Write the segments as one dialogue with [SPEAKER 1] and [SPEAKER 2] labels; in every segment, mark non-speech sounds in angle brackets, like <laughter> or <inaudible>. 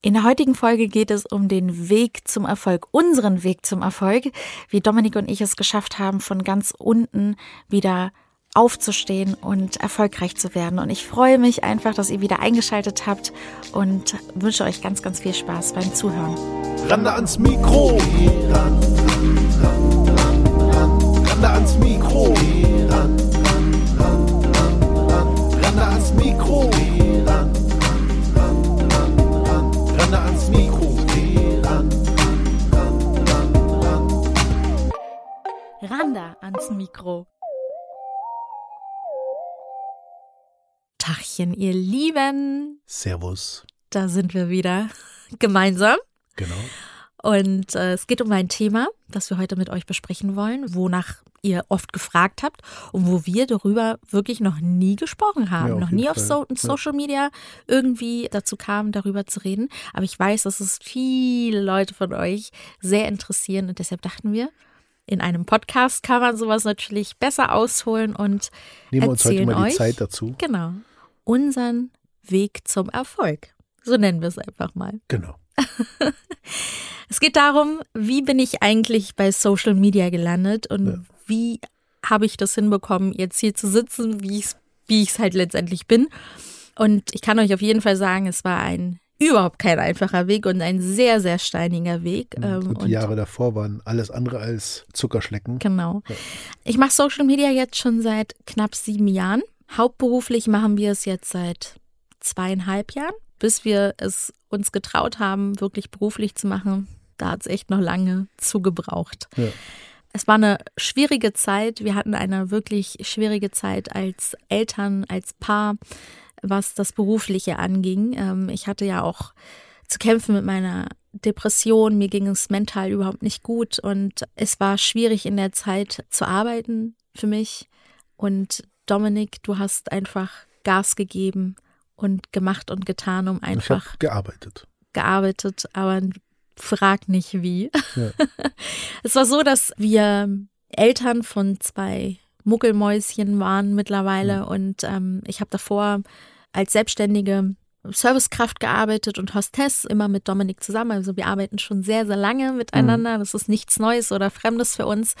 [SPEAKER 1] In der heutigen Folge geht es um den Weg zum Erfolg, unseren Weg zum Erfolg, wie Dominik und ich es geschafft haben, von ganz unten wieder aufzustehen und erfolgreich zu werden. Und ich freue mich einfach, dass ihr wieder eingeschaltet habt und wünsche euch ganz, ganz viel Spaß beim Zuhören.
[SPEAKER 2] Rande ans Mikro. Ran, ran, ran, ran, Rande ans Mikro. Ran, ran, ran, ran, ran. Rande ans Mikro.
[SPEAKER 1] Randa ans Mikro. Tachchen, ihr Lieben.
[SPEAKER 2] Servus.
[SPEAKER 1] Da sind wir wieder <laughs> gemeinsam.
[SPEAKER 2] Genau.
[SPEAKER 1] Und äh, es geht um ein Thema, das wir heute mit euch besprechen wollen, wonach ihr oft gefragt habt und wo wir darüber wirklich noch nie gesprochen haben,
[SPEAKER 2] Ja, auf
[SPEAKER 1] noch nie auf
[SPEAKER 2] Fall.
[SPEAKER 1] so
[SPEAKER 2] Ja.
[SPEAKER 1] Social Media irgendwie dazu kam, darüber zu reden. Aber ich weiß, dass es viele Leute von euch sehr interessieren und deshalb dachten wir, in einem Podcast kann man sowas natürlich besser ausholen und
[SPEAKER 2] Nehmen wir uns heute mal die
[SPEAKER 1] euch,
[SPEAKER 2] Zeit dazu.
[SPEAKER 1] Genau, unseren Weg zum Erfolg. So nennen wir es einfach mal.
[SPEAKER 2] Genau. <laughs>
[SPEAKER 1] Es geht darum, wie bin ich eigentlich bei Social Media gelandet und
[SPEAKER 2] Ja.
[SPEAKER 1] wie habe ich das hinbekommen, jetzt hier zu sitzen, wie ich es wie ich's halt letztendlich bin. Und ich kann euch auf jeden Fall sagen, es war ein überhaupt kein einfacher Weg und ein sehr, sehr steiniger Weg. ähm,
[SPEAKER 2] und die Jahre davor waren alles andere als Zuckerschlecken.
[SPEAKER 1] Genau. Ich mache Social Media jetzt schon seit knapp sieben Jahren. Hauptberuflich machen wir es jetzt seit zweieinhalb Jahren, bis wir es uns getraut haben, wirklich beruflich zu machen. Da hat es echt noch lange zugebraucht.
[SPEAKER 2] Ja.
[SPEAKER 1] Es war eine schwierige Zeit. Wir hatten eine wirklich schwierige Zeit als Eltern, als Paar, was das Berufliche anging. Ähm, Ich hatte ja auch zu kämpfen mit meiner Depression. Mir ging es mental überhaupt nicht gut und es war schwierig in der Zeit zu arbeiten für mich. Und Dominik, du hast einfach Gas gegeben und gemacht und getan, um einfach
[SPEAKER 2] gearbeitet.
[SPEAKER 1] gearbeitet, aber frag nicht wie.
[SPEAKER 2] Ja. <laughs>
[SPEAKER 1] Es war so, dass wir Eltern von zwei Muckelmäuschen waren mittlerweile und ähm, ich habe davor als selbstständige Servicekraft gearbeitet und Hostess immer mit Dominik zusammen. Also wir arbeiten schon sehr, sehr lange miteinander. Das ist nichts Neues oder Fremdes für uns.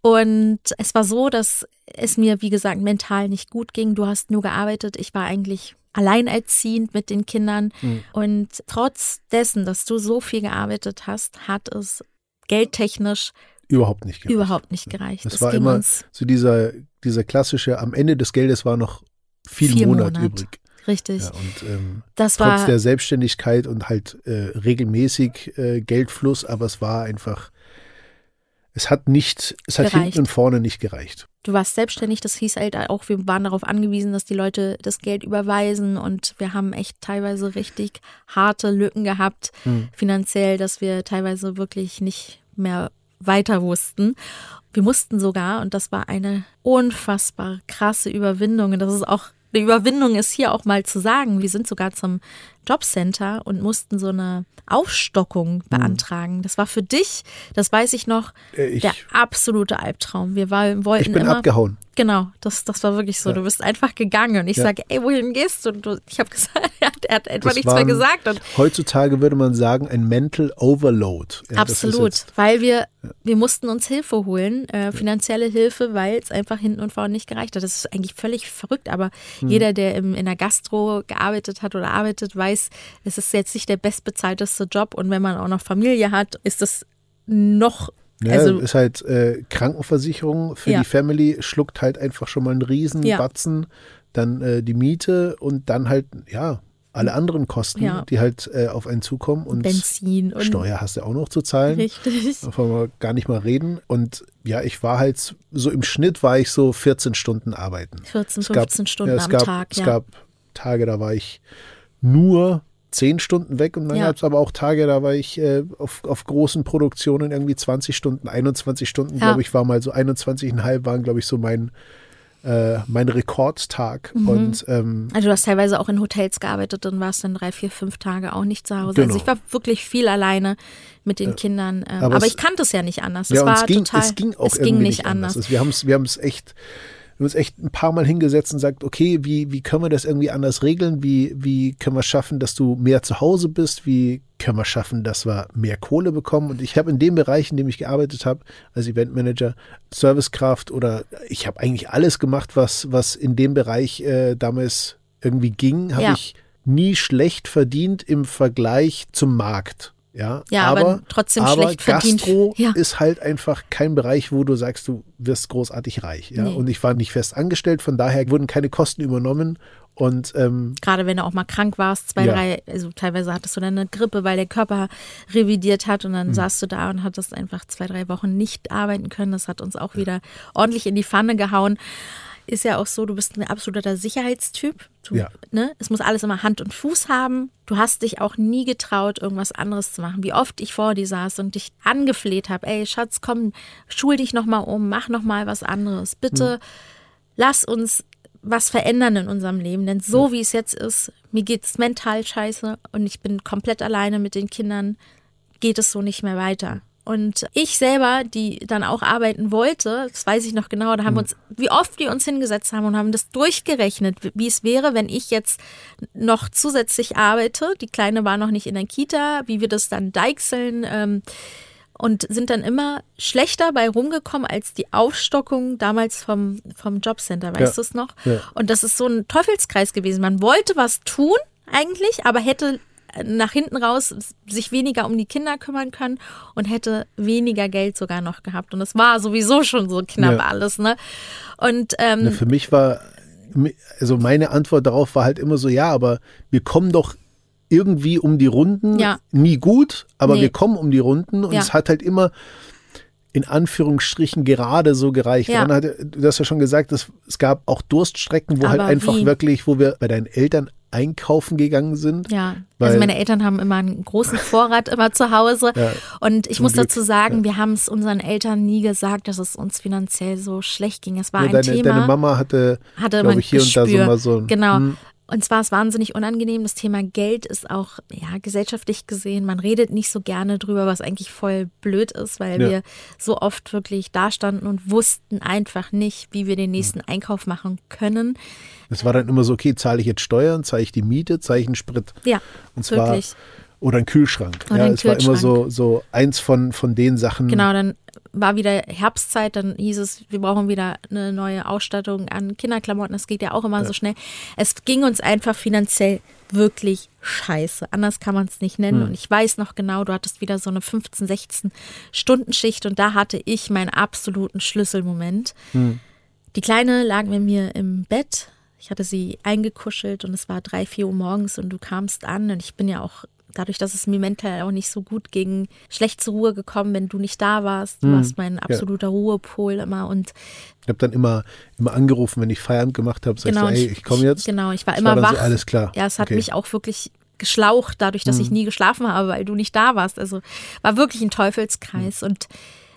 [SPEAKER 1] Und es war so, dass es mir, wie gesagt, mental nicht gut ging. Du hast nur gearbeitet. Ich war eigentlich alleinerziehend mit den Kindern. Und trotz dessen, dass du so viel gearbeitet hast, hat es geldtechnisch
[SPEAKER 2] Überhaupt nicht gereicht.
[SPEAKER 1] überhaupt nicht gereicht.
[SPEAKER 2] Es
[SPEAKER 1] Es
[SPEAKER 2] war immer so dieser, dieser klassische, am Ende des Geldes war noch viel
[SPEAKER 1] Vier
[SPEAKER 2] Monat,
[SPEAKER 1] Monat.
[SPEAKER 2] übrig.
[SPEAKER 1] richtig.
[SPEAKER 2] Ja, und ähm,
[SPEAKER 1] das
[SPEAKER 2] trotz
[SPEAKER 1] war
[SPEAKER 2] der Selbstständigkeit und halt äh, regelmäßig äh, Geldfluss, aber es war einfach, es hat nicht, es hat
[SPEAKER 1] Gereicht.
[SPEAKER 2] hinten und vorne nicht gereicht.
[SPEAKER 1] du warst selbstständig, das hieß halt auch, wir waren darauf angewiesen, dass die Leute das Geld überweisen und wir haben echt teilweise richtig harte Lücken gehabt,
[SPEAKER 2] Hm.
[SPEAKER 1] finanziell, dass wir teilweise wirklich nicht mehr weiter wussten. Wir mussten sogar, und das war eine unfassbar krasse Überwindung, und das ist auch eine Überwindung ist hier auch mal zu sagen, wir sind sogar zum Jobcenter und mussten so eine Aufstockung beantragen. Das war für dich, das weiß ich noch,
[SPEAKER 2] Äh, ich,
[SPEAKER 1] der absolute Albtraum. Wir war, wollten
[SPEAKER 2] ich bin
[SPEAKER 1] immer.
[SPEAKER 2] abgehauen.
[SPEAKER 1] Genau, das, das war wirklich so.
[SPEAKER 2] Ja.
[SPEAKER 1] Du bist einfach gegangen und ich
[SPEAKER 2] Ja.
[SPEAKER 1] sage, ey, wohin gehst du? Und du, ich habe gesagt, <laughs> er hat, er
[SPEAKER 2] Das
[SPEAKER 1] nichts mehr
[SPEAKER 2] waren
[SPEAKER 1] gesagt. Und
[SPEAKER 2] Heutzutage würde man sagen, ein Mental Overload. Ja,
[SPEAKER 1] absolut, weil wir, wir mussten uns Hilfe holen, äh, finanzielle Hilfe, weil es einfach hinten und vorne nicht gereicht hat. Das ist eigentlich völlig verrückt, aber
[SPEAKER 2] Hm.
[SPEAKER 1] jeder, der im, in der Gastro gearbeitet hat oder arbeitet, weiß, es ist jetzt nicht der bestbezahlteste Job und wenn man auch noch Familie hat, ist das noch,
[SPEAKER 2] Ja,
[SPEAKER 1] also
[SPEAKER 2] ist halt äh, Krankenversicherung für
[SPEAKER 1] Ja.
[SPEAKER 2] die Family, schluckt halt einfach schon mal einen riesen
[SPEAKER 1] Ja.
[SPEAKER 2] Batzen, dann äh, die Miete und dann halt, ja, alle anderen Kosten,
[SPEAKER 1] Ja.
[SPEAKER 2] die halt äh, auf einen zukommen und
[SPEAKER 1] Benzin und
[SPEAKER 2] Steuer hast du auch noch zu zahlen.
[SPEAKER 1] richtig.
[SPEAKER 2] Davon wir gar nicht mal reden. Und ja, ich war halt so im Schnitt war ich so 14 Stunden arbeiten.
[SPEAKER 1] 14,
[SPEAKER 2] Es gab-
[SPEAKER 1] 15 Stunden
[SPEAKER 2] ja, es
[SPEAKER 1] am
[SPEAKER 2] gab,
[SPEAKER 1] Tag,
[SPEAKER 2] Es
[SPEAKER 1] ja.
[SPEAKER 2] gab Tage, da war ich nur 10 Stunden weg und dann
[SPEAKER 1] Ja.
[SPEAKER 2] gab es aber auch Tage, da war ich äh, auf, auf großen Produktionen irgendwie 20 Stunden, 21 Stunden,
[SPEAKER 1] Ja.
[SPEAKER 2] glaube ich, war mal so 21,5 waren, glaube ich, so mein, äh, mein Rekordtag.
[SPEAKER 1] Mhm.
[SPEAKER 2] Und ähm,
[SPEAKER 1] Also du hast teilweise auch in Hotels gearbeitet und warst dann drei, vier, fünf Tage auch nicht zu Hause.
[SPEAKER 2] Genau.
[SPEAKER 1] Also ich war wirklich viel alleine mit den Kindern. Ähm,
[SPEAKER 2] Aber
[SPEAKER 1] aber,
[SPEAKER 2] es-
[SPEAKER 1] ich kannte es ja nicht anders. Es
[SPEAKER 2] ja, und
[SPEAKER 1] war
[SPEAKER 2] es ging,
[SPEAKER 1] total,
[SPEAKER 2] es ging auch
[SPEAKER 1] es ging
[SPEAKER 2] nicht anders.
[SPEAKER 1] anders.
[SPEAKER 2] Also wir haben es wir haben's echt wir haben uns echt ein paar Mal hingesetzt und sagt, okay, wie, wie können wir das irgendwie anders regeln? Wie, wie können wir schaffen, dass du mehr zu Hause bist? Wie können wir schaffen, dass wir mehr Kohle bekommen? Und ich habe in dem Bereich, in dem ich gearbeitet habe, als Eventmanager, Servicekraft oder ich habe eigentlich alles gemacht, was, was in dem Bereich äh, damals irgendwie ging, habe
[SPEAKER 1] Ja.
[SPEAKER 2] ich nie schlecht verdient im Vergleich zum Markt. Ja,
[SPEAKER 1] Ja, aber trotzdem
[SPEAKER 2] aber
[SPEAKER 1] schlecht verdient.
[SPEAKER 2] Gastro
[SPEAKER 1] Ja.
[SPEAKER 2] ist halt einfach kein Bereich, wo du sagst, du wirst großartig reich. Ja?
[SPEAKER 1] Nee.
[SPEAKER 2] Und ich war nicht fest angestellt, von daher wurden keine Kosten übernommen. Und ähm,
[SPEAKER 1] Gerade wenn du auch mal krank warst, zwei,
[SPEAKER 2] Ja.
[SPEAKER 1] drei, also teilweise hattest du dann eine Grippe, weil der Körper revidiert hat und
[SPEAKER 2] Mhm.
[SPEAKER 1] dann saßt du da und hattest einfach zwei, drei Wochen nicht arbeiten können. Das hat uns auch wieder ordentlich in die Pfanne gehauen. Ist ja auch so, du bist ein absoluter Sicherheitstyp. Du,
[SPEAKER 2] Ja.
[SPEAKER 1] ne? Es muss alles immer Hand und Fuß haben. Du hast dich auch nie getraut, irgendwas anderes zu machen. Wie oft ich vor dir saß und dich angefleht habe, ey Schatz, komm, schul dich nochmal um, mach nochmal was anderes. Bitte lass uns was verändern in unserem Leben. Denn so wie es jetzt ist, mir geht's mental scheiße und ich bin komplett alleine mit den Kindern, geht es so nicht mehr weiter. Und ich selber, die dann auch arbeiten wollte, das weiß ich noch genau, da haben wir uns, wie oft wir uns hingesetzt haben und haben das durchgerechnet, wie- wie es wäre, wenn ich jetzt noch zusätzlich arbeite. Die Kleine war noch nicht in der Kita, wie wir das dann deichseln. Ähm, und sind dann immer schlechter bei rumgekommen als die Aufstockung damals vom, vom Jobcenter, weißt
[SPEAKER 2] Ja.
[SPEAKER 1] du es noch?
[SPEAKER 2] Ja.
[SPEAKER 1] Und das ist so ein Teufelskreis gewesen. Man wollte was tun eigentlich, aber hätte nach hinten raus sich weniger um die Kinder kümmern können und hätte weniger Geld sogar noch gehabt. Und es war sowieso schon so knapp
[SPEAKER 2] Ja.
[SPEAKER 1] alles, ne? Und ähm,
[SPEAKER 2] na, für mich war, also meine Antwort darauf war halt immer so, ja, aber wir kommen doch irgendwie um die Runden.
[SPEAKER 1] Ja.
[SPEAKER 2] Nie gut, aber
[SPEAKER 1] Nee.
[SPEAKER 2] wir kommen um die Runden und
[SPEAKER 1] Ja.
[SPEAKER 2] es hat halt immer in Anführungsstrichen gerade so gereicht.
[SPEAKER 1] Ja.
[SPEAKER 2] Dann hat, du hast ja schon gesagt, es, es gab auch Durststrecken, wo halt
[SPEAKER 1] Aber
[SPEAKER 2] einfach
[SPEAKER 1] wie?
[SPEAKER 2] wirklich, wo wir bei deinen Eltern einkaufen gegangen sind.
[SPEAKER 1] Ja, also meine Eltern haben immer einen großen Vorrat immer zu Hause. <laughs>
[SPEAKER 2] Ja,
[SPEAKER 1] und ich muss
[SPEAKER 2] Glück,
[SPEAKER 1] dazu sagen, wir haben es unseren Eltern nie gesagt, dass es uns finanziell so schlecht ging. Es war
[SPEAKER 2] Ja,
[SPEAKER 1] ein
[SPEAKER 2] deine,
[SPEAKER 1] Thema.
[SPEAKER 2] deine Mama hatte,
[SPEAKER 1] hatte
[SPEAKER 2] glaube ich, hier und da so
[SPEAKER 1] Gespür.
[SPEAKER 2] mal so ein.
[SPEAKER 1] Genau.
[SPEAKER 2] Hm,
[SPEAKER 1] Und zwar ist wahnsinnig unangenehm. Das Thema Geld ist auch ja gesellschaftlich gesehen. Man redet nicht so gerne drüber, was eigentlich voll blöd ist, weil
[SPEAKER 2] Ja.
[SPEAKER 1] wir so oft wirklich dastanden und wussten einfach nicht, wie wir den nächsten Einkauf machen können.
[SPEAKER 2] Es war dann immer so, okay, zahle ich jetzt Steuern, zahle ich die Miete, zahle ich einen Sprit.
[SPEAKER 1] Ja,
[SPEAKER 2] Und zwar
[SPEAKER 1] wirklich.
[SPEAKER 2] oder einen Kühlschrank.
[SPEAKER 1] Oder
[SPEAKER 2] ja,
[SPEAKER 1] einen
[SPEAKER 2] es war immer so,
[SPEAKER 1] Kühlschrank.
[SPEAKER 2] so eins von, von den Sachen.
[SPEAKER 1] Genau, dann war wieder Herbstzeit, dann hieß es, wir brauchen wieder eine neue Ausstattung an Kinderklamotten. Das geht ja auch immer so schnell. Es ging uns einfach finanziell wirklich scheiße. Anders kann man es nicht nennen. Und ich weiß noch genau, du hattest wieder so eine 15, 16 Stunden Schicht und da hatte ich meinen absoluten Schlüsselmoment. Die Kleine lag mit mir im Bett. Ich hatte sie eingekuschelt und es war drei, vier Uhr morgens und du kamst an und ich bin ja auch dadurch, dass es mir mental auch nicht so gut ging, schlecht zur Ruhe gekommen, wenn du nicht da warst. Du warst mein absoluter Ruhepol immer und
[SPEAKER 2] Ich habe dann immer, immer angerufen, wenn ich Feierabend gemacht habe, sagst
[SPEAKER 1] genau,
[SPEAKER 2] du, ey,
[SPEAKER 1] ich-
[SPEAKER 2] komme jetzt.
[SPEAKER 1] Genau, ich war
[SPEAKER 2] Das
[SPEAKER 1] immer
[SPEAKER 2] war
[SPEAKER 1] wach.
[SPEAKER 2] So, alles klar.
[SPEAKER 1] Ja, es hat
[SPEAKER 2] okay.
[SPEAKER 1] mich auch wirklich geschlaucht, dadurch, dass ich nie geschlafen habe, weil du nicht da warst. Also war wirklich ein Teufelskreis. Und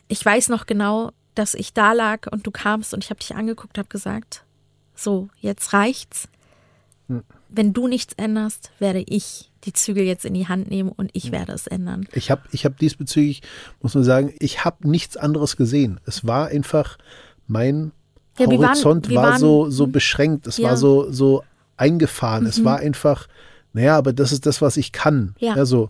[SPEAKER 1] ich weiß noch genau, dass ich da lag und du kamst und ich habe dich angeguckt, habe gesagt, so, jetzt reicht's. Wenn du nichts änderst, werde ich die Zügel jetzt in die Hand nehmen und ich werde es ändern.
[SPEAKER 2] Ich habe ich hab diesbezüglich, muss man sagen, ich habe nichts anderes gesehen. Es war einfach, mein
[SPEAKER 1] Ja, wir waren-
[SPEAKER 2] Horizont
[SPEAKER 1] wir
[SPEAKER 2] war
[SPEAKER 1] waren-
[SPEAKER 2] so, so beschränkt. Es
[SPEAKER 1] Ja. Mhm.
[SPEAKER 2] war so, so eingefahren. Es war einfach, naja, aber das ist das, was ich kann.
[SPEAKER 1] Ja.
[SPEAKER 2] Also,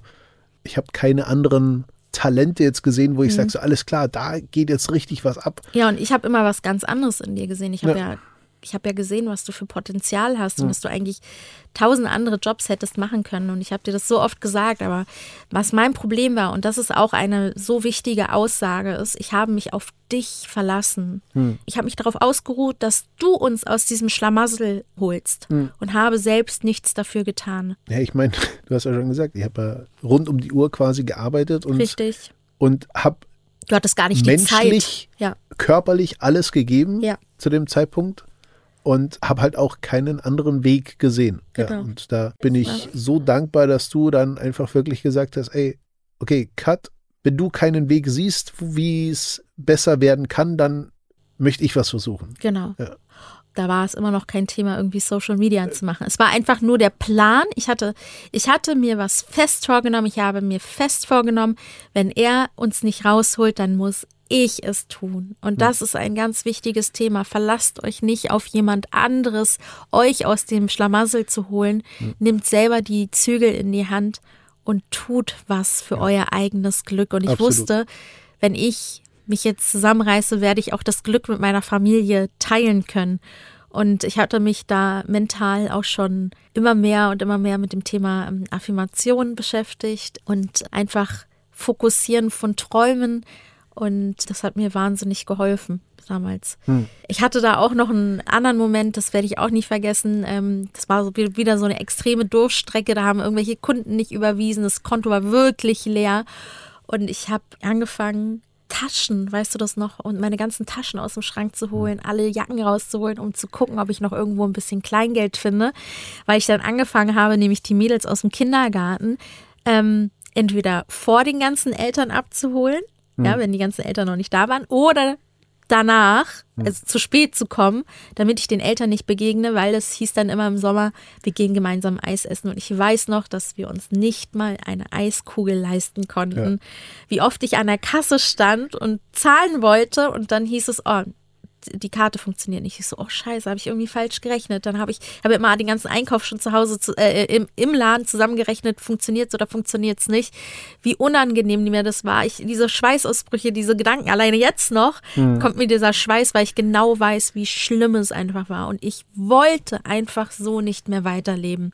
[SPEAKER 2] ich habe keine anderen Talente jetzt gesehen,
[SPEAKER 1] Mhm.
[SPEAKER 2] wo ich sage, so alles klar, da geht jetzt richtig was ab.
[SPEAKER 1] Ja, und ich habe immer was ganz anderes in dir gesehen. Ich habe
[SPEAKER 2] Ja.
[SPEAKER 1] ja. Ich habe ja gesehen, was du für Potenzial hast und dass du eigentlich tausend andere Jobs hättest machen können. Und ich habe dir das so oft gesagt, aber was mein Problem war, und das ist auch eine so wichtige Aussage, ist, ich habe mich auf dich verlassen. Ich habe mich darauf ausgeruht, dass du uns aus diesem Schlamassel holst und habe selbst nichts dafür getan.
[SPEAKER 2] Ja, ich meine, <laughs> du hast ja schon gesagt, ich habe ja rund um die Uhr quasi gearbeitet und,
[SPEAKER 1] Richtig.
[SPEAKER 2] und habe
[SPEAKER 1] Du hattest gar nicht die
[SPEAKER 2] menschlich,
[SPEAKER 1] Zeit. Ja.
[SPEAKER 2] körperlich alles gegeben
[SPEAKER 1] Ja.
[SPEAKER 2] zu dem Zeitpunkt und habe halt auch keinen anderen Weg gesehen. Ja,
[SPEAKER 1] Genau.
[SPEAKER 2] und da bin ich so dankbar, dass du dann einfach wirklich gesagt hast, ey, okay, Cut, wenn du keinen Weg siehst, wie es besser werden kann, dann möchte ich was versuchen.
[SPEAKER 1] Genau.
[SPEAKER 2] Ja.
[SPEAKER 1] Da war es immer noch kein Thema, irgendwie Social Media zu machen. Es war einfach nur der Plan. Ich hatte, ich hatte mir was fest vorgenommen. Ich habe mir fest vorgenommen, wenn er uns nicht rausholt, dann muss ich es tun. Und das ist ein ganz wichtiges Thema. Verlasst euch nicht auf jemand anderes, euch aus dem Schlamassel zu holen. Nehmt selber die Zügel in die Hand und tut was für euer eigenes Glück. Und ich
[SPEAKER 2] Absolut.
[SPEAKER 1] wusste, wenn ich mich jetzt zusammenreiße, werde ich auch das Glück mit meiner Familie teilen können. Und ich hatte mich da mental auch schon immer mehr und immer mehr mit dem Thema ähm, Affirmation beschäftigt und einfach Fokussieren von Träumen. Und das hat mir wahnsinnig geholfen damals. Ich hatte da auch noch einen anderen Moment, das werde ich auch nie vergessen. Ähm, das war so wieder so eine extreme Durchstrecke. Da haben irgendwelche Kunden nicht überwiesen. Das Konto war wirklich leer. Und ich habe angefangen, Taschen, weißt du das noch, und meine ganzen Taschen aus dem Schrank zu holen, alle Jacken rauszuholen, um zu gucken, ob ich noch irgendwo ein bisschen Kleingeld finde, weil ich dann angefangen habe, nämlich die Mädels aus dem Kindergarten ähm, entweder vor den ganzen Eltern abzuholen, ja, wenn die ganzen Eltern noch nicht da waren, oder danach, also zu spät zu kommen, damit ich den Eltern nicht begegne, weil es hieß dann immer im Sommer, wir gehen gemeinsam Eis essen. Und ich weiß noch, dass wir uns nicht mal eine Eiskugel leisten konnten. Wie oft ich an der Kasse stand und zahlen wollte und dann hieß es, oh, die Karte funktioniert nicht. Ich so, oh scheiße, habe ich irgendwie falsch gerechnet. Dann habe ich habe immer den ganzen Einkauf schon zu Hause zu, äh, im, im Laden zusammengerechnet, funktioniert's oder funktioniert's nicht. Wie unangenehm mir das war. Ich, diese Schweißausbrüche, diese Gedanken, alleine jetzt noch, kommt mir dieser Schweiß, weil ich genau weiß, wie schlimm es einfach war. Und ich wollte einfach so nicht mehr weiterleben.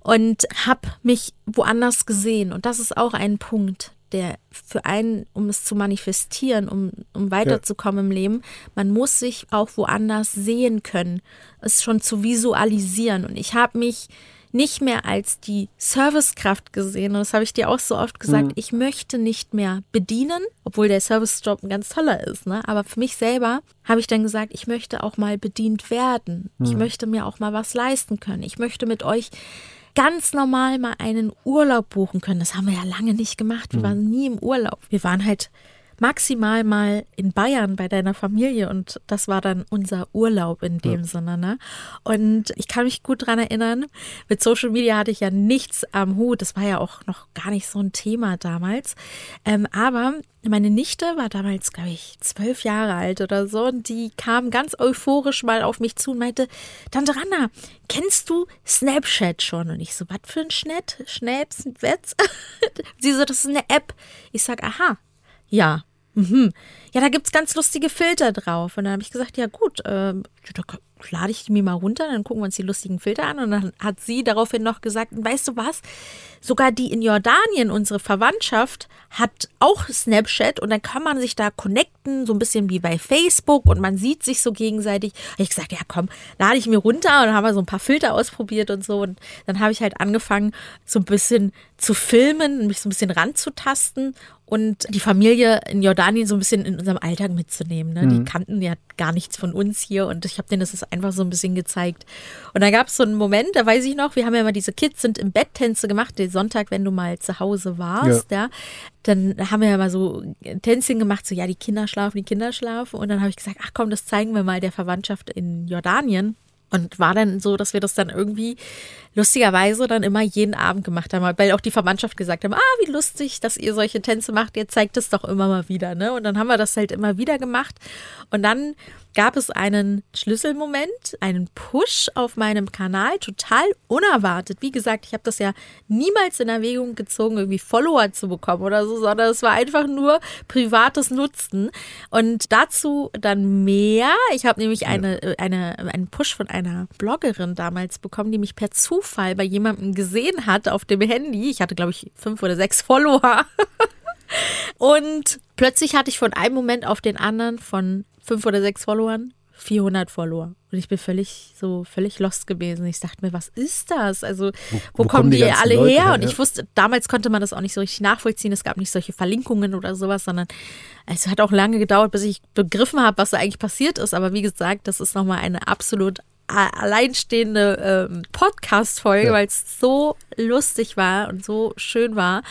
[SPEAKER 1] Und habe mich woanders gesehen. Und das ist auch ein Punkt, der für einen, um es zu manifestieren, um, um weiterzukommen im Leben, man muss sich auch woanders sehen können, es schon zu visualisieren. Und ich habe mich nicht mehr als die Servicekraft gesehen. Und das habe ich dir auch so oft gesagt. Ich möchte nicht mehr bedienen, obwohl der Servicejob ein ganz toller ist. Ne? Aber für mich selber habe ich dann gesagt, ich möchte auch mal bedient werden. Ich möchte mir auch mal was leisten können. Ich möchte mit euch ganz normal mal einen Urlaub buchen können. Das haben wir ja lange nicht gemacht. Wir waren nie im Urlaub. Wir waren halt maximal mal in Bayern bei deiner Familie und das war dann unser Urlaub in dem Sinne. Ne? Und ich kann mich gut dran erinnern, mit Social Media hatte ich ja nichts am Hut. Das war ja auch noch gar nicht so ein Thema damals. Ähm, aber meine Nichte war damals, glaube ich, zwölf Jahre alt oder so und die kam ganz euphorisch mal auf mich zu und meinte, Tante Randa, kennst du Snapchat schon? Und ich so, was für ein Schnitt? Schnaps, Wetz? <laughs> Sie so, das ist eine App. Ich sag, aha, ja. Mhm. Ja, da gibt's ganz lustige Filter drauf. Und dann habe ich gesagt, ja gut, da lade ich die mir mal runter, dann gucken wir uns die lustigen Filter an. Und dann hat sie daraufhin noch gesagt, weißt du was, sogar die in Jordanien, unsere Verwandtschaft, hat auch Snapchat und dann kann man sich da connecten, so ein bisschen wie bei Facebook und man sieht sich so gegenseitig. Hab ich gesagt, ja komm, lade ich mir runter und dann haben wir so ein paar Filter ausprobiert und so. Und dann habe ich halt angefangen, so ein bisschen zu filmen, mich so ein bisschen ranzutasten und die Familie in Jordanien so ein bisschen in unserem Alltag mitzunehmen. Ne? Die kannten ja gar nichts von uns hier und ich habe denen das einfach so ein bisschen gezeigt. Und da gab es so einen Moment, da weiß ich noch, wir haben ja mal diese Kids sind im Bett Tänze gemacht, den Sonntag, wenn du mal zu Hause warst, ja. Dann haben wir ja mal so Tänzchen gemacht, so ja, die Kinder schlafen, die Kinder schlafen. Und dann habe ich gesagt, ach komm, das zeigen wir mal der Verwandtschaft in Jordanien. Und war dann so, dass wir das dann irgendwie lustigerweise dann immer jeden Abend gemacht haben, weil auch die Verwandtschaft gesagt haben, ah, wie lustig, dass ihr solche Tänze macht, ihr zeigt es doch immer mal wieder, ne? Und dann haben wir das halt immer wieder gemacht. Und dann gab es einen Schlüsselmoment, einen Push auf meinem Kanal, total unerwartet. Wie gesagt, ich habe das ja niemals in Erwägung gezogen, irgendwie Follower zu bekommen oder so, sondern es war einfach nur privates Nutzen. Und dazu dann mehr. Ich habe nämlich eine, eine, einen Push von einer Bloggerin damals bekommen, die mich per Zufall bei jemandem gesehen hat auf dem Handy. Ich hatte, glaube ich, fünf oder sechs Follower. <laughs> Und plötzlich hatte ich von einem Moment auf den anderen von fünf oder sechs Followern 400 Follower. Und ich bin völlig so völlig lost gewesen. Ich dachte mir, was ist das? Also, wo,
[SPEAKER 2] wo
[SPEAKER 1] kommen
[SPEAKER 2] kommen die
[SPEAKER 1] die, alle
[SPEAKER 2] Leute
[SPEAKER 1] her? Und ich wusste, damals konnte man das auch nicht so richtig nachvollziehen. Es gab nicht solche Verlinkungen oder sowas, sondern es hat auch lange gedauert, bis ich begriffen habe, was da eigentlich passiert ist. Aber wie gesagt, das ist nochmal eine absolut alleinstehende ähm, Podcast-Folge,
[SPEAKER 2] Ja.
[SPEAKER 1] weil es so lustig war und so schön war.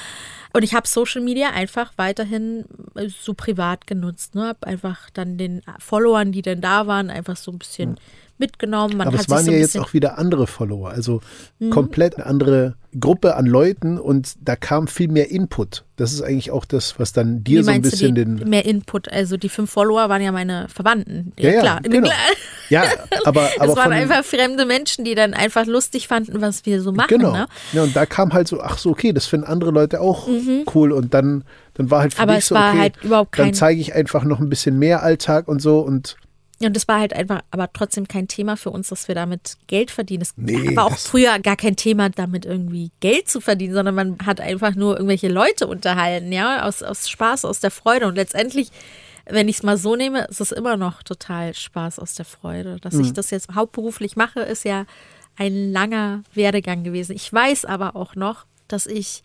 [SPEAKER 1] Und ich habe Social Media einfach weiterhin äh, so privat genutzt. Ne? Habe einfach dann den Followern, die denn da waren, einfach so ein bisschen mitgenommen. Man
[SPEAKER 2] Aber
[SPEAKER 1] hat
[SPEAKER 2] es waren
[SPEAKER 1] so
[SPEAKER 2] ja
[SPEAKER 1] ein
[SPEAKER 2] jetzt
[SPEAKER 1] Mhm.
[SPEAKER 2] auch wieder andere Follower, also komplett eine andere Gruppe an Leuten und da kam viel mehr Input. Das ist eigentlich auch das, was dann dir
[SPEAKER 1] wie
[SPEAKER 2] so ein bisschen den.
[SPEAKER 1] mehr Input? Also die fünf Follower waren ja meine Verwandten.
[SPEAKER 2] Ja, ja,
[SPEAKER 1] klar.
[SPEAKER 2] genau. Ja, <laughs> aber,
[SPEAKER 1] Es
[SPEAKER 2] aber
[SPEAKER 1] waren einfach fremde Menschen, die dann einfach lustig fanden, was wir so machen.
[SPEAKER 2] Genau.
[SPEAKER 1] Ne?
[SPEAKER 2] Ja, und da kam halt so, ach so, okay, das finden andere Leute auch cool. Und dann, dann war halt für
[SPEAKER 1] Mhm. Aber
[SPEAKER 2] dich
[SPEAKER 1] es
[SPEAKER 2] so,
[SPEAKER 1] war
[SPEAKER 2] okay,
[SPEAKER 1] halt überhaupt
[SPEAKER 2] dann
[SPEAKER 1] kein-
[SPEAKER 2] zeige ich einfach noch ein bisschen mehr Alltag und so. Und
[SPEAKER 1] Und es war halt einfach, aber trotzdem kein Thema für uns, dass wir damit Geld verdienen. Es
[SPEAKER 2] Nee,
[SPEAKER 1] war auch
[SPEAKER 2] das-
[SPEAKER 1] früher gar kein Thema, damit irgendwie Geld zu verdienen, sondern man hat einfach nur irgendwelche Leute unterhalten, ja, aus, aus Spaß, aus der Freude. Und letztendlich, wenn ich es mal so nehme, ist es immer noch total Spaß aus der Freude. Dass
[SPEAKER 2] Mhm.
[SPEAKER 1] ich das jetzt hauptberuflich mache, ist ja ein langer Werdegang gewesen. Ich weiß aber auch noch, dass ich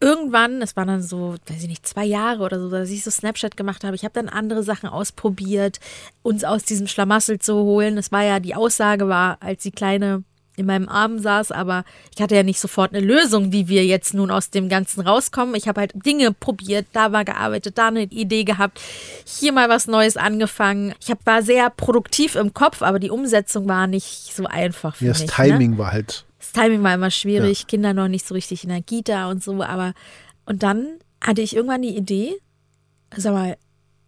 [SPEAKER 1] irgendwann, es waren dann so, weiß ich nicht, zwei Jahre oder so, dass ich so Snapchat gemacht habe. Ich habe dann andere Sachen ausprobiert, uns aus diesem Schlamassel zu holen. Es war ja, die Aussage war, als die Kleine in meinem Arm saß, aber ich hatte ja nicht sofort eine Lösung, wie wir jetzt nun aus dem Ganzen rauskommen. Ich habe halt Dinge probiert, da war gearbeitet, da eine Idee gehabt, hier mal was Neues angefangen. Ich hab, war sehr produktiv im Kopf, aber die Umsetzung war nicht so einfach für
[SPEAKER 2] ja,
[SPEAKER 1] mich.
[SPEAKER 2] das
[SPEAKER 1] ne?
[SPEAKER 2] Timing war halt.
[SPEAKER 1] Das Timing war immer schwierig, Kinder noch nicht so richtig Energie da und so, aber und dann hatte ich irgendwann die Idee, sag mal,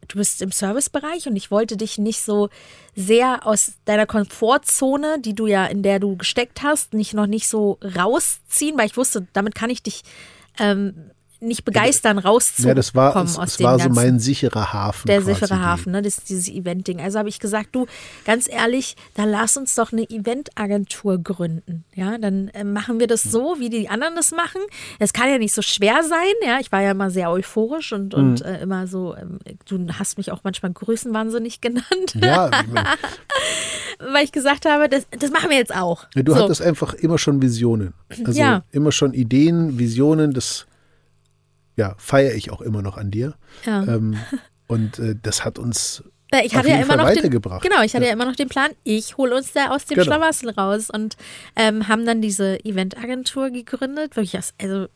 [SPEAKER 1] du bist im Servicebereich und ich wollte dich nicht so sehr aus deiner Komfortzone, die du ja in der du gesteckt hast, nicht noch nicht so rausziehen, weil ich wusste, damit kann ich dich ähm, nicht begeistern, rauszukommen
[SPEAKER 2] Ja, das war, es,
[SPEAKER 1] aus
[SPEAKER 2] es war so
[SPEAKER 1] Ganzen
[SPEAKER 2] mein sicherer Hafen.
[SPEAKER 1] der sichere
[SPEAKER 2] die-
[SPEAKER 1] Hafen, ne? Das, dieses Event-Ding. Also habe ich gesagt, du, ganz ehrlich, dann lass uns doch eine Eventagentur gründen. Ja, dann äh, machen wir das so, wie die anderen das machen. Es kann ja nicht so schwer sein, ja. Ich war ja immer sehr euphorisch und, und
[SPEAKER 2] Mhm.
[SPEAKER 1] äh, immer so, ähm, du hast mich auch manchmal größenwahnsinnig <laughs> genannt,
[SPEAKER 2] Ja, ich mein, <laughs>
[SPEAKER 1] weil ich gesagt habe, das, das machen wir jetzt auch.
[SPEAKER 2] Ja, du
[SPEAKER 1] so.
[SPEAKER 2] hattest einfach immer schon Visionen. Also
[SPEAKER 1] Ja.
[SPEAKER 2] immer schon Ideen, Visionen, das ja, feiere ich auch immer noch an dir.
[SPEAKER 1] Ja.
[SPEAKER 2] Ähm, <laughs> und äh, das hat uns
[SPEAKER 1] ich hatte ja immer
[SPEAKER 2] Fall
[SPEAKER 1] noch den,
[SPEAKER 2] weitergebracht.
[SPEAKER 1] genau, ich hatte
[SPEAKER 2] Ja.
[SPEAKER 1] ja. immer noch den Plan, ich hole uns da aus dem
[SPEAKER 2] Genau.
[SPEAKER 1] Schlamassel raus und ähm, haben dann diese Eventagentur gegründet, wirklich aus, also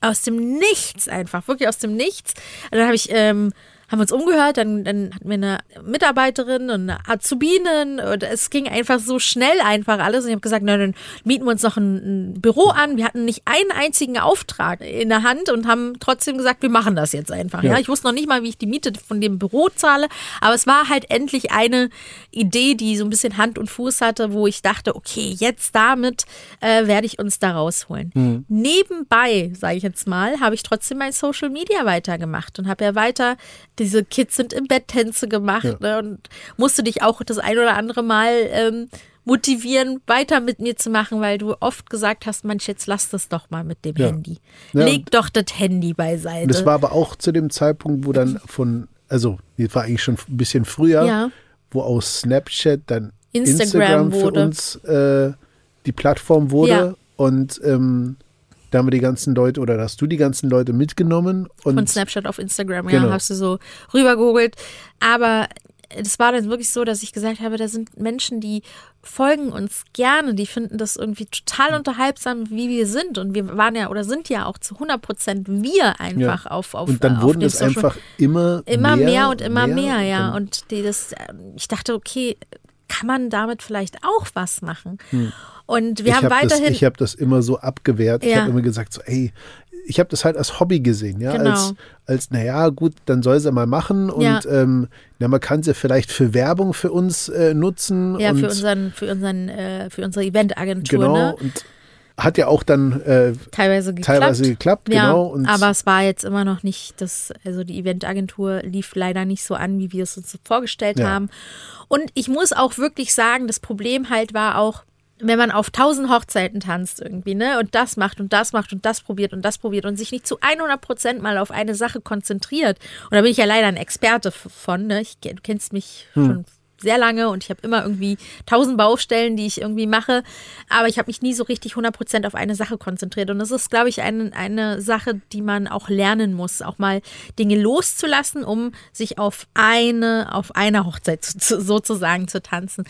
[SPEAKER 1] aus dem Nichts einfach, wirklich aus dem Nichts. Und dann habe ich ähm, haben wir uns umgehört, dann, dann hatten wir eine Mitarbeiterin und eine Azubinen und es ging einfach so schnell einfach alles und ich habe gesagt, na, dann mieten wir uns noch ein, ein Büro an. Wir hatten nicht einen einzigen Auftrag in der Hand und haben trotzdem gesagt, wir machen das jetzt einfach. Ja,
[SPEAKER 2] Ja.
[SPEAKER 1] ich wusste noch nicht mal, wie ich die Miete von dem Büro zahle, aber es war halt endlich eine Idee, die so ein bisschen Hand und Fuß hatte, wo ich dachte, okay, jetzt damit äh, werde ich uns da rausholen.
[SPEAKER 2] Mhm.
[SPEAKER 1] Nebenbei, sage ich jetzt mal, habe ich trotzdem mein Social Media weitergemacht und habe ja weiter diese Kids sind im Bett Tänze gemacht
[SPEAKER 2] Ja.
[SPEAKER 1] ne, und musste dich auch das ein oder andere Mal ähm, motivieren, weiter mit mir zu machen, weil du oft gesagt hast, Mensch, jetzt lass das doch mal mit dem
[SPEAKER 2] Ja.
[SPEAKER 1] Handy.
[SPEAKER 2] Ja,
[SPEAKER 1] Leg doch das Handy beiseite.
[SPEAKER 2] Das war aber auch zu dem Zeitpunkt, wo dann von, also, das war eigentlich schon ein bisschen früher,
[SPEAKER 1] Ja.
[SPEAKER 2] wo aus Snapchat dann
[SPEAKER 1] Instagram
[SPEAKER 2] Instagram, für
[SPEAKER 1] wurde.
[SPEAKER 2] uns äh, die Plattform wurde. Und ähm, da haben wir die ganzen Leute, oder hast du die ganzen Leute mitgenommen. Und
[SPEAKER 1] von Snapchat auf Instagram,
[SPEAKER 2] Genau.
[SPEAKER 1] ja, hast du so rübergeholt. Aber es war dann wirklich so, dass ich gesagt habe, da sind Menschen, die folgen uns gerne, die finden das irgendwie total unterhaltsam, wie wir sind. Und wir waren ja oder sind ja auch zu 100 Prozent wir einfach auf, auf
[SPEAKER 2] und dann
[SPEAKER 1] auf
[SPEAKER 2] wurden es einfach immer,
[SPEAKER 1] immer mehr,
[SPEAKER 2] mehr,
[SPEAKER 1] und immer mehr, ja.
[SPEAKER 2] dann-
[SPEAKER 1] Und die, das, äh, ich dachte, okay, kann man damit vielleicht auch was machen? Und wir
[SPEAKER 2] Hm. ich
[SPEAKER 1] haben
[SPEAKER 2] hab das,
[SPEAKER 1] weiterhin.
[SPEAKER 2] ich habe das immer so abgewehrt. Ich
[SPEAKER 1] Ja.
[SPEAKER 2] habe immer gesagt, so, ey, ich habe das halt als Hobby gesehen, ja,
[SPEAKER 1] Genau.
[SPEAKER 2] als, als, naja, gut, dann soll sie mal machen und
[SPEAKER 1] Ja.
[SPEAKER 2] ähm, na, man kann sie vielleicht für Werbung für uns äh, nutzen.
[SPEAKER 1] ja, für unseren, für unseren, äh, für unsere Eventagentur,
[SPEAKER 2] Genau,
[SPEAKER 1] ne?
[SPEAKER 2] und hat ja auch dann äh,
[SPEAKER 1] Teilweise geklappt.
[SPEAKER 2] teilweise geklappt,
[SPEAKER 1] Ja,
[SPEAKER 2] genau.
[SPEAKER 1] Aber es war jetzt immer noch nicht das, also die Eventagentur lief leider nicht so an, wie wir es uns vorgestellt
[SPEAKER 2] Ja.
[SPEAKER 1] haben. Und ich muss auch wirklich sagen, das Problem halt war auch, wenn man auf tausend Hochzeiten tanzt irgendwie, ne, und das macht und das macht und das probiert und das probiert und sich nicht zu 100 Prozent mal auf eine Sache konzentriert. Und da bin ich ja leider ein Experte von, ne, ich, du kennst mich
[SPEAKER 2] Hm.
[SPEAKER 1] schon sehr lange und ich habe immer irgendwie tausend Baustellen, die ich irgendwie mache, aber ich habe mich nie so richtig 100% auf eine Sache konzentriert und das ist, glaube ich, eine, eine Sache, die man auch lernen muss, auch mal Dinge loszulassen, um sich auf eine, auf einer Hochzeit zu, zu, sozusagen zu tanzen.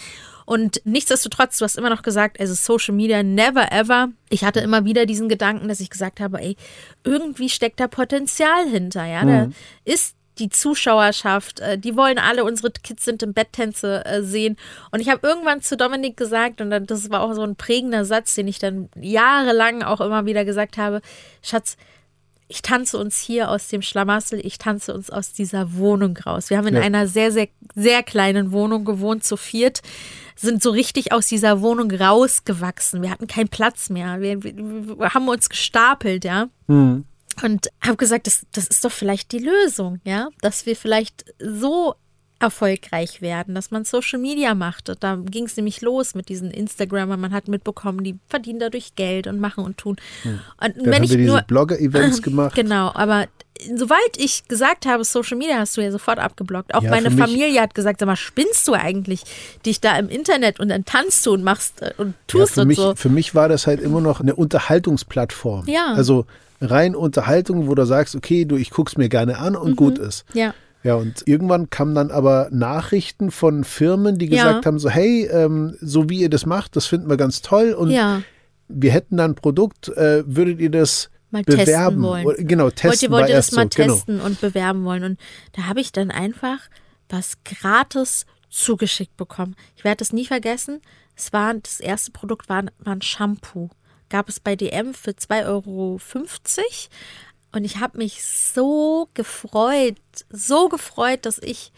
[SPEAKER 1] Und nichtsdestotrotz, du hast immer noch gesagt, also Social Media never ever. Ich hatte immer wieder diesen Gedanken, dass ich gesagt habe, ey, irgendwie steckt da Potenzial hinter, ja, da ist die Zuschauerschaft, äh, die wollen alle, unsere Kids sind im Betttänze äh, sehen. Und ich habe irgendwann zu Dominik gesagt, und dann, das war auch so ein prägender Satz, den ich dann jahrelang auch immer wieder gesagt habe, Schatz, ich tanze uns hier aus dem Schlamassel, ich tanze uns aus dieser Wohnung raus. Wir haben in
[SPEAKER 2] Ja.
[SPEAKER 1] einer sehr, sehr, sehr kleinen Wohnung gewohnt, zu viert, sind so richtig aus dieser Wohnung rausgewachsen. Wir hatten keinen Platz mehr. Wir, wir, wir haben uns gestapelt, ja.
[SPEAKER 2] Mhm.
[SPEAKER 1] Und habe gesagt, das, das ist doch vielleicht die Lösung, ja, dass wir vielleicht so erfolgreich werden, dass man Social Media macht. Und da ging es nämlich los mit diesen Instagramern. Man hat mitbekommen, die verdienen dadurch Geld und machen und tun. Und
[SPEAKER 2] Dann
[SPEAKER 1] wenn
[SPEAKER 2] haben
[SPEAKER 1] ich
[SPEAKER 2] wir diese
[SPEAKER 1] nur
[SPEAKER 2] Blogger-Events <laughs> gemacht.
[SPEAKER 1] Genau, aber sobald ich gesagt habe, Social Media hast du ja sofort abgeblockt. Auch
[SPEAKER 2] Ja,
[SPEAKER 1] meine Familie hat gesagt, sag mal, spinnst du eigentlich dich da im Internet und dann tanzt du und machst äh, und
[SPEAKER 2] Ja,
[SPEAKER 1] tust
[SPEAKER 2] für,
[SPEAKER 1] und
[SPEAKER 2] mich,
[SPEAKER 1] so.
[SPEAKER 2] für mich war das halt immer noch eine Unterhaltungsplattform.
[SPEAKER 1] Ja.
[SPEAKER 2] Also rein Unterhaltung, wo du sagst, okay, du, ich guck's mir gerne an
[SPEAKER 1] Mhm.
[SPEAKER 2] und gut ist.
[SPEAKER 1] Ja,
[SPEAKER 2] Ja, und irgendwann kamen dann aber Nachrichten von Firmen, die
[SPEAKER 1] Ja.
[SPEAKER 2] gesagt haben, so, hey, ähm, so wie ihr das macht, das finden wir ganz toll und
[SPEAKER 1] ja.
[SPEAKER 2] wir hätten dann ein Produkt, äh, würdet ihr das
[SPEAKER 1] Mal testen
[SPEAKER 2] bewerben?
[SPEAKER 1] wollen.
[SPEAKER 2] Oder, genau,
[SPEAKER 1] Wollt
[SPEAKER 2] testen
[SPEAKER 1] ihr, wollt
[SPEAKER 2] war
[SPEAKER 1] ihr
[SPEAKER 2] erst
[SPEAKER 1] das mal
[SPEAKER 2] so, genau.
[SPEAKER 1] testen und bewerben wollen? Und da habe ich dann einfach was gratis zugeschickt bekommen. Ich werde es nie vergessen. Es war das erste Produkt war, war ein Shampoo. Gab es bei DM für 2,50 Euro. Und ich habe mich so gefreut, so gefreut, dass ich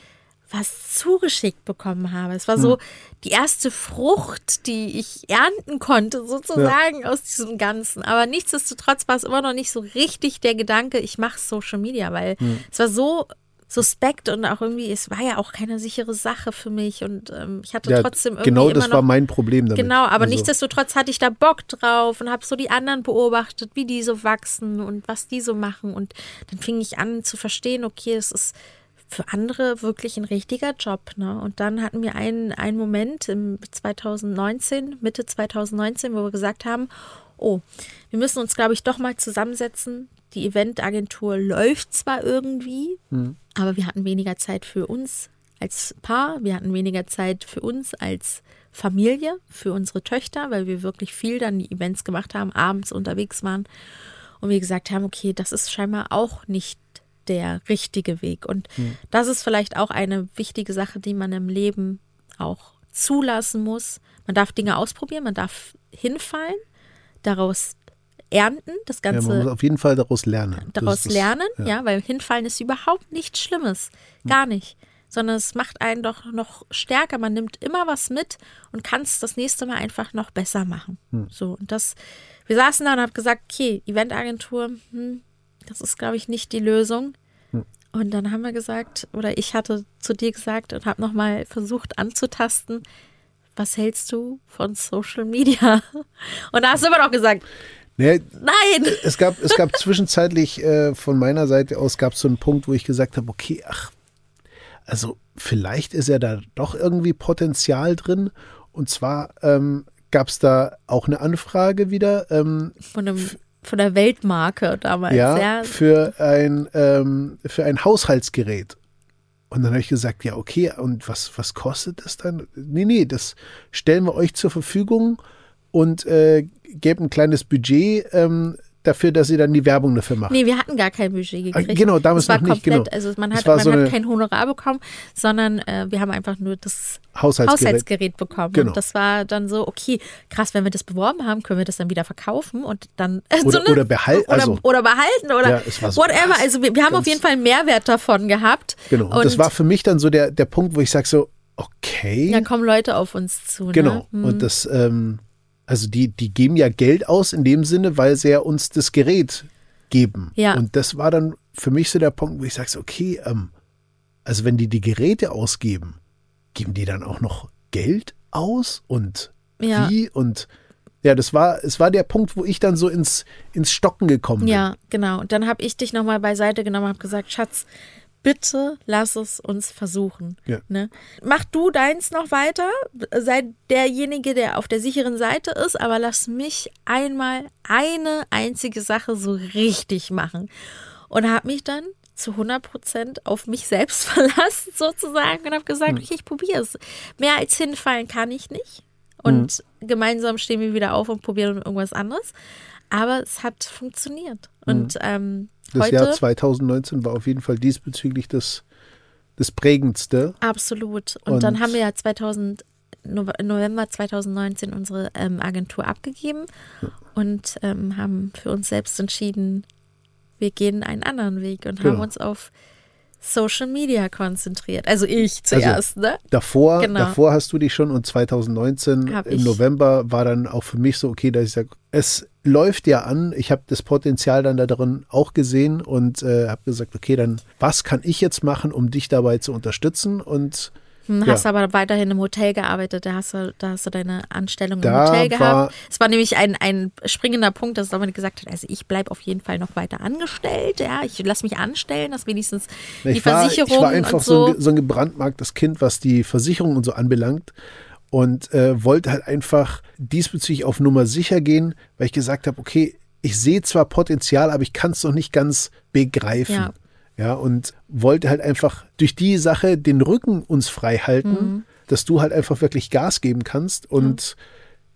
[SPEAKER 1] was zugeschickt bekommen habe. Es war so die erste Frucht, die ich ernten konnte, sozusagen aus diesem Ganzen. Aber nichtsdestotrotz war es immer noch nicht so richtig der Gedanke, ich mache Social Media, weil es war so suspekt und auch irgendwie, es war ja auch keine sichere Sache für mich und ähm, ich hatte
[SPEAKER 2] Ja,
[SPEAKER 1] trotzdem irgendwie
[SPEAKER 2] genau das
[SPEAKER 1] noch
[SPEAKER 2] war mein Problem damit.
[SPEAKER 1] Genau, aber
[SPEAKER 2] Also,
[SPEAKER 1] nichtsdestotrotz hatte ich da Bock drauf und habe so die anderen beobachtet, wie die so wachsen und was die so machen. Und dann fing ich an zu verstehen, okay, es ist für andere wirklich ein richtiger Job. Ne? Und dann hatten wir einen, einen Moment im 2019, Mitte 2019, wo wir gesagt haben, oh, wir müssen uns, glaube ich, doch mal zusammensetzen. Die Eventagentur läuft zwar irgendwie, aber wir hatten weniger Zeit für uns als Paar, wir hatten weniger Zeit für uns als Familie, für unsere Töchter, weil wir wirklich viel dann die Events gemacht haben, abends unterwegs waren und wir gesagt haben, okay, das ist scheinbar auch nicht der richtige Weg. Und das ist vielleicht auch eine wichtige Sache, die man im Leben auch zulassen muss. Man darf Dinge ausprobieren, man darf hinfallen, daraus ernten, das
[SPEAKER 2] ja,
[SPEAKER 1] Ganze
[SPEAKER 2] man muss auf jeden Fall daraus lernen.
[SPEAKER 1] Daraus
[SPEAKER 2] ist das-
[SPEAKER 1] lernen, ja. weil hinfallen ist überhaupt nichts Schlimmes, gar nicht, sondern es macht einen doch noch stärker. Man nimmt immer was mit und kann es das nächste Mal einfach noch besser machen. So und das, wir saßen da und haben gesagt, okay, Eventagentur, hm, das ist glaube ich nicht die Lösung. Und dann haben wir gesagt, oder ich hatte zu dir gesagt und habe nochmal versucht anzutasten, was hältst du von Social Media? <laughs> Und da hast du immer noch gesagt,
[SPEAKER 2] Nee,
[SPEAKER 1] nein.
[SPEAKER 2] es gab, es gab zwischenzeitlich äh, von meiner Seite aus gab es so einen Punkt, wo ich gesagt habe, okay, ach, also vielleicht ist ja da doch irgendwie Potenzial drin. Und zwar ähm, gab es da auch eine Anfrage wieder, ähm,
[SPEAKER 1] Von, einem, von der Weltmarke damals,
[SPEAKER 2] ja,
[SPEAKER 1] ja.
[SPEAKER 2] für ein ähm, für ein Haushaltsgerät. Und dann habe ich gesagt, ja, okay, und was, was kostet das dann? Nee, nee, das stellen wir euch zur Verfügung und äh, geben ein kleines Budget ähm, dafür, dass ihr dann die Werbung dafür macht.
[SPEAKER 1] Nee, wir hatten gar kein Budget gekriegt.
[SPEAKER 2] Ah, genau, damals
[SPEAKER 1] war
[SPEAKER 2] noch nicht,
[SPEAKER 1] komplett,
[SPEAKER 2] genau.
[SPEAKER 1] Also man hat, man
[SPEAKER 2] so
[SPEAKER 1] hat kein Honorar bekommen, sondern äh, wir haben einfach nur das
[SPEAKER 2] Haushaltsgerät.
[SPEAKER 1] Haushaltsgerät bekommen.
[SPEAKER 2] Genau.
[SPEAKER 1] Und das war dann so, okay, krass, wenn wir das beworben haben, können wir das dann wieder verkaufen und dann <laughs> äh,
[SPEAKER 2] Oder-
[SPEAKER 1] so eine,
[SPEAKER 2] oder behal-
[SPEAKER 1] oder,
[SPEAKER 2] also-
[SPEAKER 1] oder behalten oder
[SPEAKER 2] Ja, so
[SPEAKER 1] whatever.
[SPEAKER 2] krass.
[SPEAKER 1] Also wir, wir haben auf jeden Fall einen Mehrwert davon gehabt.
[SPEAKER 2] Genau. Und,
[SPEAKER 1] Und
[SPEAKER 2] das war für mich dann so der, der Punkt, wo ich sage so, okay.
[SPEAKER 1] da kommen Leute auf uns zu.
[SPEAKER 2] Genau.
[SPEAKER 1] Ne?
[SPEAKER 2] Und das, ähm, also die, die geben ja Geld aus in dem Sinne, weil sie ja uns das Gerät geben.
[SPEAKER 1] Ja.
[SPEAKER 2] Und das war dann für mich so der Punkt, wo ich sage, okay, ähm, also wenn die die Geräte ausgeben, geben die dann auch noch Geld aus und
[SPEAKER 1] Ja.
[SPEAKER 2] wie und ja, das war, es war der Punkt, wo ich dann so ins, ins Stocken gekommen bin.
[SPEAKER 1] Ja, genau. Und dann habe ich dich nochmal beiseite genommen und habe gesagt, Schatz, bitte lass es uns versuchen.
[SPEAKER 2] Ja.
[SPEAKER 1] Ne? Mach du deins noch weiter, sei derjenige, der auf der sicheren Seite ist, aber lass mich einmal eine einzige Sache so richtig machen. Und habe mich dann zu 100 Prozent auf mich selbst <laughs> verlassen sozusagen und habe gesagt, okay, ich probiere es. Mehr als hinfallen kann ich nicht. Und gemeinsam stehen wir wieder auf und probieren irgendwas anderes. Aber es hat funktioniert. Und ähm,
[SPEAKER 2] Das
[SPEAKER 1] heute
[SPEAKER 2] Jahr 2019 war auf jeden Fall diesbezüglich das, das prägendste.
[SPEAKER 1] absolut. Und,
[SPEAKER 2] Und-
[SPEAKER 1] dann haben wir ja 2000 Nove- November 2019 unsere ähm, Agentur abgegeben und ähm, haben für uns selbst entschieden, wir gehen einen anderen Weg und haben
[SPEAKER 2] Genau.
[SPEAKER 1] uns auf Social Media konzentriert. Also ich zuerst, ne?
[SPEAKER 2] Davor,
[SPEAKER 1] Genau.
[SPEAKER 2] davor hast du dich schon und 2019
[SPEAKER 1] Hab
[SPEAKER 2] im
[SPEAKER 1] ich.
[SPEAKER 2] November war dann auch für mich so, okay, dass ich sage, es läuft ja an. Ich habe das Potenzial dann da drin auch gesehen und äh, habe gesagt, okay, dann was kann ich jetzt machen, um dich dabei zu unterstützen? Und
[SPEAKER 1] Hm,
[SPEAKER 2] Ja.
[SPEAKER 1] Hast aber weiterhin im Hotel gearbeitet, da hast du, da hast du deine Anstellung
[SPEAKER 2] Da
[SPEAKER 1] im Hotel
[SPEAKER 2] war-
[SPEAKER 1] gehabt. Es war nämlich ein, ein springender Punkt, dass Dominik gesagt hat, also ich bleibe auf jeden Fall noch weiter angestellt, ja, ich lasse mich anstellen, dass wenigstens die
[SPEAKER 2] ich war,
[SPEAKER 1] Versicherung
[SPEAKER 2] ich war einfach so,
[SPEAKER 1] so.
[SPEAKER 2] ein, so ein gebrandmarktes Kind, was die Versicherung und so anbelangt. Und äh, wollte halt einfach diesbezüglich auf Nummer sicher gehen, weil ich gesagt habe, okay, ich sehe zwar Potenzial, aber ich kann es noch nicht ganz begreifen.
[SPEAKER 1] Ja.
[SPEAKER 2] Ja, und wollte halt einfach durch die Sache den Rücken uns frei halten,
[SPEAKER 1] Mhm.
[SPEAKER 2] dass du halt einfach wirklich Gas geben kannst. Und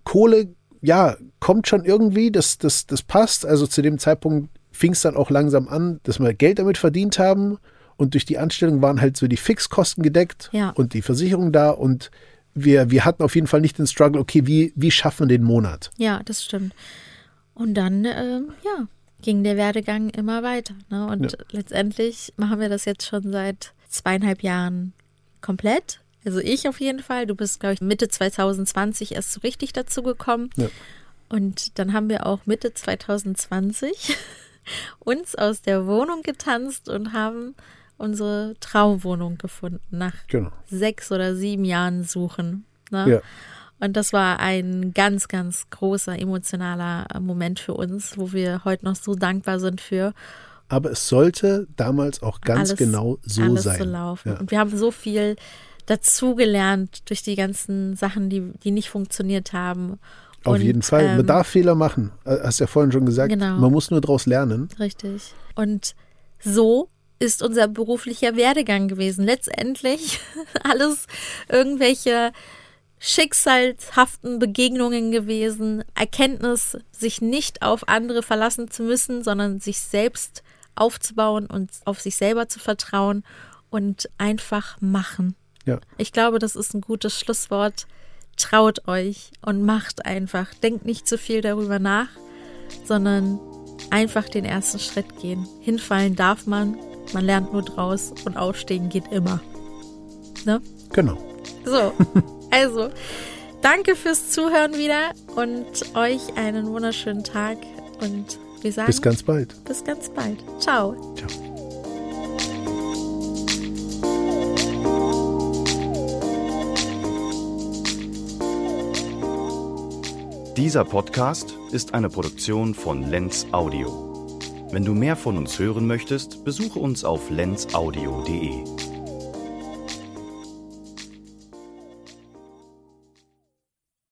[SPEAKER 2] Kohle, ja, kommt schon irgendwie, das, das, das passt. Also zu dem Zeitpunkt fing es dann auch langsam an, dass wir Geld damit verdient haben. Und durch die Anstellung waren halt so die Fixkosten gedeckt
[SPEAKER 1] Ja.
[SPEAKER 2] und die Versicherung da. Und wir, wir hatten auf jeden Fall nicht den Struggle, okay, wie, wie schaffen wir den Monat?
[SPEAKER 1] Ja, das stimmt. Und dann, ähm, ja, ging der Werdegang immer weiter. Ne? Und
[SPEAKER 2] Ja.
[SPEAKER 1] letztendlich machen wir das jetzt schon seit zweieinhalb Jahren komplett. Also ich auf jeden Fall. Du bist, glaube ich, Mitte 2020 erst so richtig dazu gekommen.
[SPEAKER 2] Ja.
[SPEAKER 1] Und dann haben wir auch Mitte 2020 <laughs> uns aus der Wohnung getanzt und haben unsere Traumwohnung gefunden nach
[SPEAKER 2] Genau.
[SPEAKER 1] sechs oder sieben Jahren Suchen. Ne?
[SPEAKER 2] Ja.
[SPEAKER 1] Und das war ein ganz, ganz großer emotionaler Moment für uns, wo wir heute noch so dankbar sind für
[SPEAKER 2] Aber es sollte damals auch ganz
[SPEAKER 1] alles,
[SPEAKER 2] genau so
[SPEAKER 1] alles
[SPEAKER 2] sein.
[SPEAKER 1] so laufen.
[SPEAKER 2] Ja.
[SPEAKER 1] Und wir haben so viel dazugelernt durch die ganzen Sachen, die, die nicht funktioniert haben.
[SPEAKER 2] Auf
[SPEAKER 1] Und,
[SPEAKER 2] jeden Fall. Man
[SPEAKER 1] ähm,
[SPEAKER 2] darf Fehler machen. Äh, Hast ja vorhin schon gesagt.
[SPEAKER 1] Genau.
[SPEAKER 2] Man muss nur daraus lernen.
[SPEAKER 1] Richtig. Und so ist unser beruflicher Werdegang gewesen. Letztendlich <laughs> alles irgendwelche schicksalshaften Begegnungen gewesen, Erkenntnis, sich nicht auf andere verlassen zu müssen, sondern sich selbst aufzubauen und auf sich selber zu vertrauen und einfach machen.
[SPEAKER 2] Ja.
[SPEAKER 1] Ich glaube, das ist ein gutes Schlusswort. Traut euch und macht einfach. Denkt nicht zu viel darüber nach, sondern einfach den ersten Schritt gehen. Hinfallen darf man, man lernt nur draus und aufstehen geht immer. Ne?
[SPEAKER 2] Genau.
[SPEAKER 1] So, <laughs> also, danke fürs Zuhören wieder und euch einen wunderschönen Tag und wir sagen
[SPEAKER 2] Bis ganz bald.
[SPEAKER 1] bis ganz bald. Ciao.
[SPEAKER 2] Ciao.
[SPEAKER 3] Dieser Podcast ist eine Produktion von Lenz Audio. Wenn du mehr von uns hören möchtest, besuche uns auf lenzaudio.de.